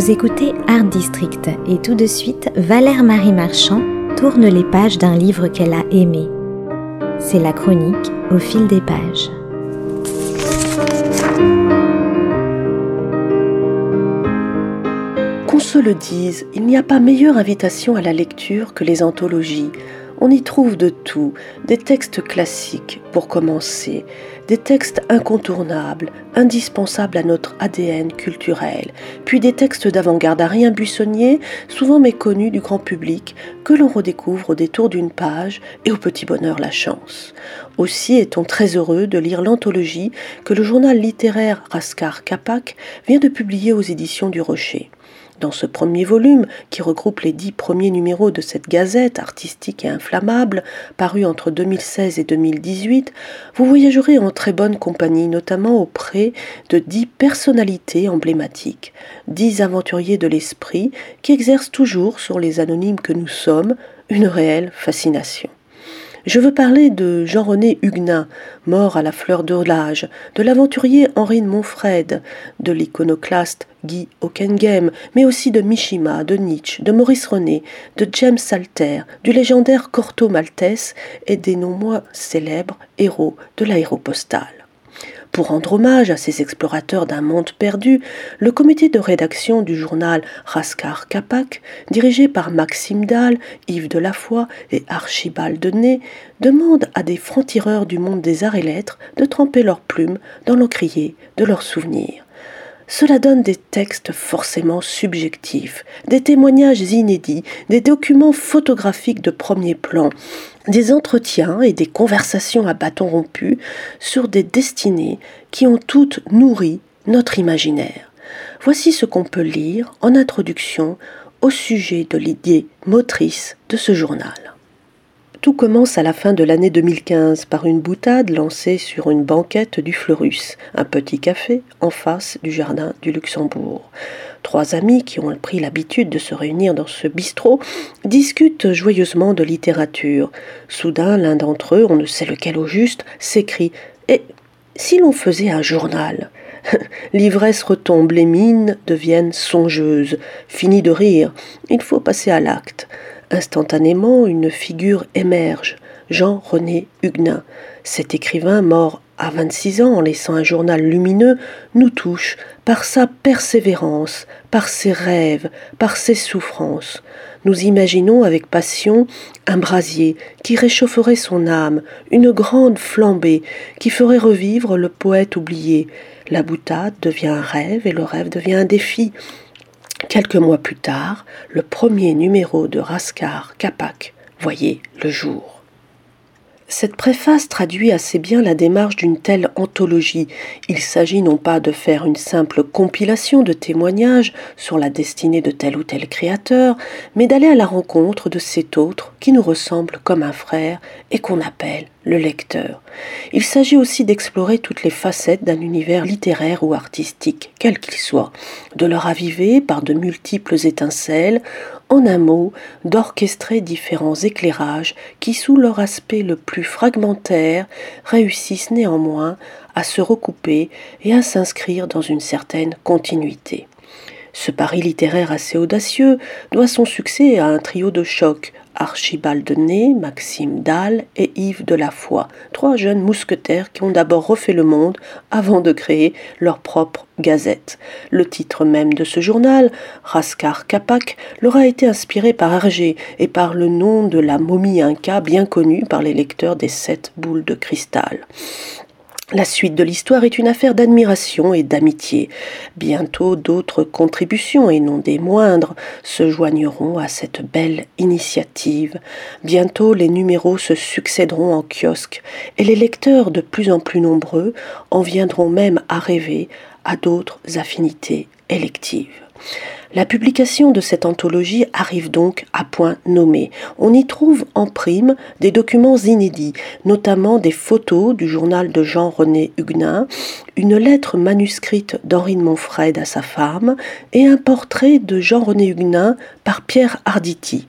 Vous écoutez Art District et tout de suite, Valère Marie Marchand tourne les pages d'un livre qu'elle a aimé. C'est la chronique au fil des pages. Se le dise, il n'y a pas meilleure invitation à la lecture que les anthologies on y trouve de tout, des textes classiques pour commencer, des textes incontournables, indispensables à notre ADN culturel, puis des textes d'avant-garde à rien buissonnier, souvent méconnus du grand public, que l'on redécouvre au détour d'une page et au petit bonheur la chance. Aussi est-on très heureux de lire l'anthologie que le journal littéraire Rascar Capac vient de publier aux éditions du Rocher. Dans ce premier volume, qui regroupe les dix premiers numéros de cette gazette artistique et inflammable, parue entre 2016 et 2018, vous voyagerez en très bonne compagnie, notamment auprès de dix personnalités emblématiques, dix aventuriers de l'esprit qui exercent toujours sur les anonymes que nous sommes une réelle fascination. Je veux parler de Jean-René Huguenin, mort à la fleur de l'âge, de l'aventurier Henri de de l'iconoclaste Guy Hockenheim, mais aussi de Mishima, de Nietzsche, de Maurice René, de James Salter, du légendaire Corto Maltese et des non moins célèbres héros de l'aéropostale. Pour rendre hommage à ces explorateurs d'un monde perdu, le comité de rédaction du journal Rascar Capac, dirigé par Maxime Dahl, Yves Delafoy et Archibald Denay, demande à des francs-tireurs du monde des arts et lettres de tremper leurs plumes dans l'encrier de leurs souvenirs. Cela donne des textes forcément subjectifs, des témoignages inédits, des documents photographiques de premier plan, des entretiens et des conversations à bâton rompu sur des destinées qui ont toutes nourri notre imaginaire. Voici ce qu'on peut lire en introduction au sujet de l'idée motrice de ce journal. Tout commence à la fin de l'année 2015 par une boutade lancée sur une banquette du Fleurus, un petit café en face du jardin du Luxembourg. Trois amis qui ont pris l'habitude de se réunir dans ce bistrot discutent joyeusement de littérature. Soudain, l'un d'entre eux, on ne sait lequel au juste, s'écrie Et si l'on faisait un journal L'ivresse retombe, les mines deviennent songeuses. Fini de rire, il faut passer à l'acte. Instantanément, une figure émerge, Jean-René Huguenin. Cet écrivain, mort à 26 ans en laissant un journal lumineux, nous touche par sa persévérance, par ses rêves, par ses souffrances. Nous imaginons avec passion un brasier qui réchaufferait son âme, une grande flambée qui ferait revivre le poète oublié. La boutade devient un rêve et le rêve devient un défi. Quelques mois plus tard, le premier numéro de Rascar Capac voyait le jour. Cette préface traduit assez bien la démarche d'une telle anthologie. Il s'agit non pas de faire une simple compilation de témoignages sur la destinée de tel ou tel créateur, mais d'aller à la rencontre de cet autre qui nous ressemble comme un frère et qu'on appelle le lecteur. Il s'agit aussi d'explorer toutes les facettes d'un univers littéraire ou artistique, quel qu'il soit, de le raviver par de multiples étincelles, en un mot, d'orchestrer différents éclairages qui, sous leur aspect le plus fragmentaire, réussissent néanmoins à se recouper et à s'inscrire dans une certaine continuité. Ce pari littéraire assez audacieux doit son succès à un trio de choc, Archibald Ney, Maxime Dahl et Yves Delafoy, trois jeunes mousquetaires qui ont d'abord refait le monde avant de créer leur propre gazette. Le titre même de ce journal, Rascar Capac, leur a été inspiré par Hergé et par le nom de la momie inca bien connue par les lecteurs des sept boules de cristal. La suite de l'histoire est une affaire d'admiration et d'amitié. Bientôt d'autres contributions, et non des moindres, se joigneront à cette belle initiative. Bientôt les numéros se succéderont en kiosque, et les lecteurs de plus en plus nombreux en viendront même à rêver à d'autres affinités électives. La publication de cette anthologie arrive donc à point nommé. On y trouve en prime des documents inédits, notamment des photos du journal de Jean-René Huguenin, une lettre manuscrite d'Henri de Montfred à sa femme et un portrait de Jean-René Huguenin par Pierre Arditi.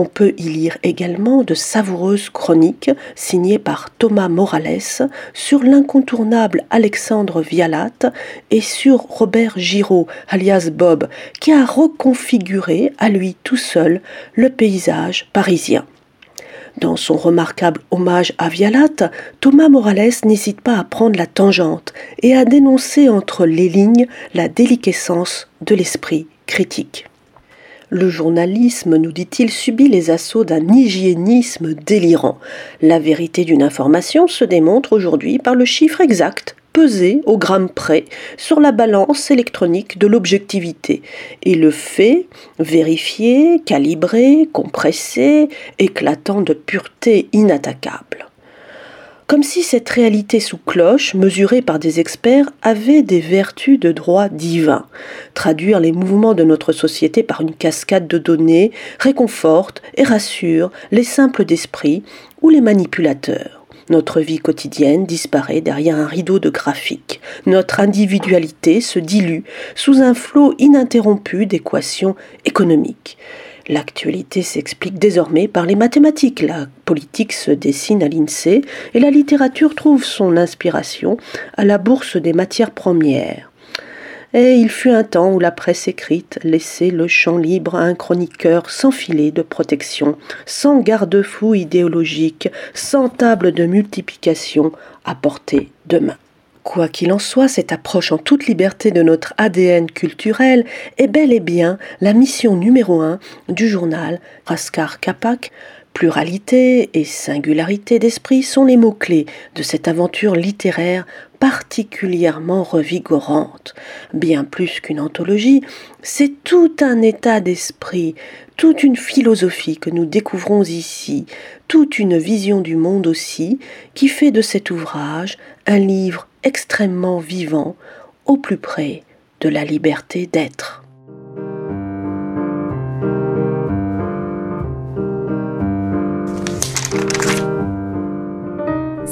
On peut y lire également de savoureuses chroniques signées par Thomas Morales sur l'incontournable Alexandre Vialat et sur Robert Giraud, alias Bob, qui a reconfiguré à lui tout seul le paysage parisien. Dans son remarquable hommage à Vialat, Thomas Morales n'hésite pas à prendre la tangente et à dénoncer entre les lignes la déliquescence de l'esprit critique. Le journalisme, nous dit-il, subit les assauts d'un hygiénisme délirant. La vérité d'une information se démontre aujourd'hui par le chiffre exact pesé au gramme près sur la balance électronique de l'objectivité et le fait vérifié, calibré, compressé, éclatant de pureté inattaquable comme si cette réalité sous cloche, mesurée par des experts, avait des vertus de droit divin. Traduire les mouvements de notre société par une cascade de données réconforte et rassure les simples d'esprit ou les manipulateurs. Notre vie quotidienne disparaît derrière un rideau de graphique. Notre individualité se dilue sous un flot ininterrompu d'équations économiques. L'actualité s'explique désormais par les mathématiques. La politique se dessine à l'INSEE et la littérature trouve son inspiration à la bourse des matières premières. Et il fut un temps où la presse écrite laissait le champ libre à un chroniqueur sans filet de protection, sans garde-fou idéologique, sans table de multiplication à portée de main. Quoi qu'il en soit, cette approche en toute liberté de notre ADN culturel est bel et bien la mission numéro un du journal Raskar Kapak. Pluralité et singularité d'esprit sont les mots-clés de cette aventure littéraire particulièrement revigorante. Bien plus qu'une anthologie, c'est tout un état d'esprit, toute une philosophie que nous découvrons ici, toute une vision du monde aussi, qui fait de cet ouvrage un livre extrêmement vivant, au plus près de la liberté d'être.